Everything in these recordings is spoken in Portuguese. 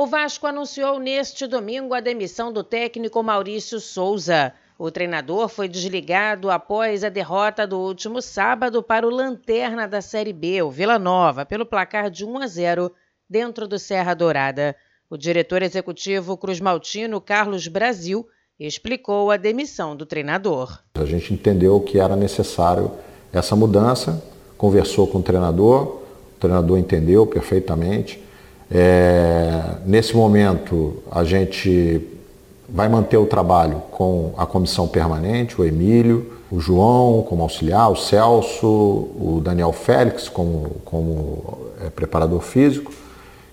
O Vasco anunciou neste domingo a demissão do técnico Maurício Souza. O treinador foi desligado após a derrota do último sábado para o lanterna da Série B, o Vila Nova, pelo placar de 1 a 0 dentro do Serra Dourada. O diretor executivo Cruz Maltino, Carlos Brasil, explicou a demissão do treinador. A gente entendeu que era necessário essa mudança, conversou com o treinador, o treinador entendeu perfeitamente. É, nesse momento, a gente vai manter o trabalho com a comissão permanente, o Emílio, o João como auxiliar, o Celso, o Daniel Félix como, como é, preparador físico,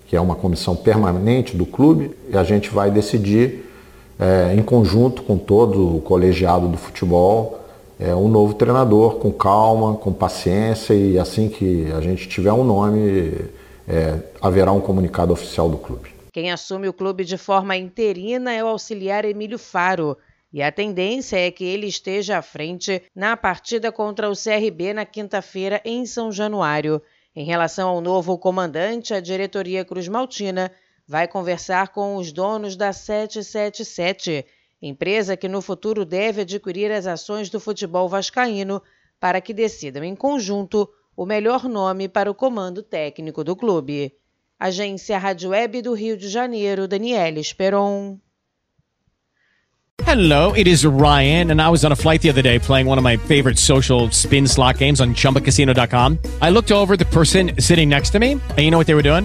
que é uma comissão permanente do clube, e a gente vai decidir, é, em conjunto com todo o colegiado do futebol, é, um novo treinador, com calma, com paciência, e assim que a gente tiver um nome, é, haverá um comunicado oficial do clube. Quem assume o clube de forma interina é o auxiliar Emílio Faro. E a tendência é que ele esteja à frente na partida contra o CRB na quinta-feira em São Januário. Em relação ao novo comandante, a diretoria Cruz Maltina vai conversar com os donos da 777, empresa que no futuro deve adquirir as ações do futebol vascaíno para que decidam em conjunto o melhor nome para o comando técnico do clube. Agência Rádio Web do Rio de Janeiro, Daniela Esperon. Hello, it is Ryan, and I was on a flight the other day playing one of my favorite social spin slot games on chumbacasino.com. I looked over the person sitting next to me, and you know what they were doing?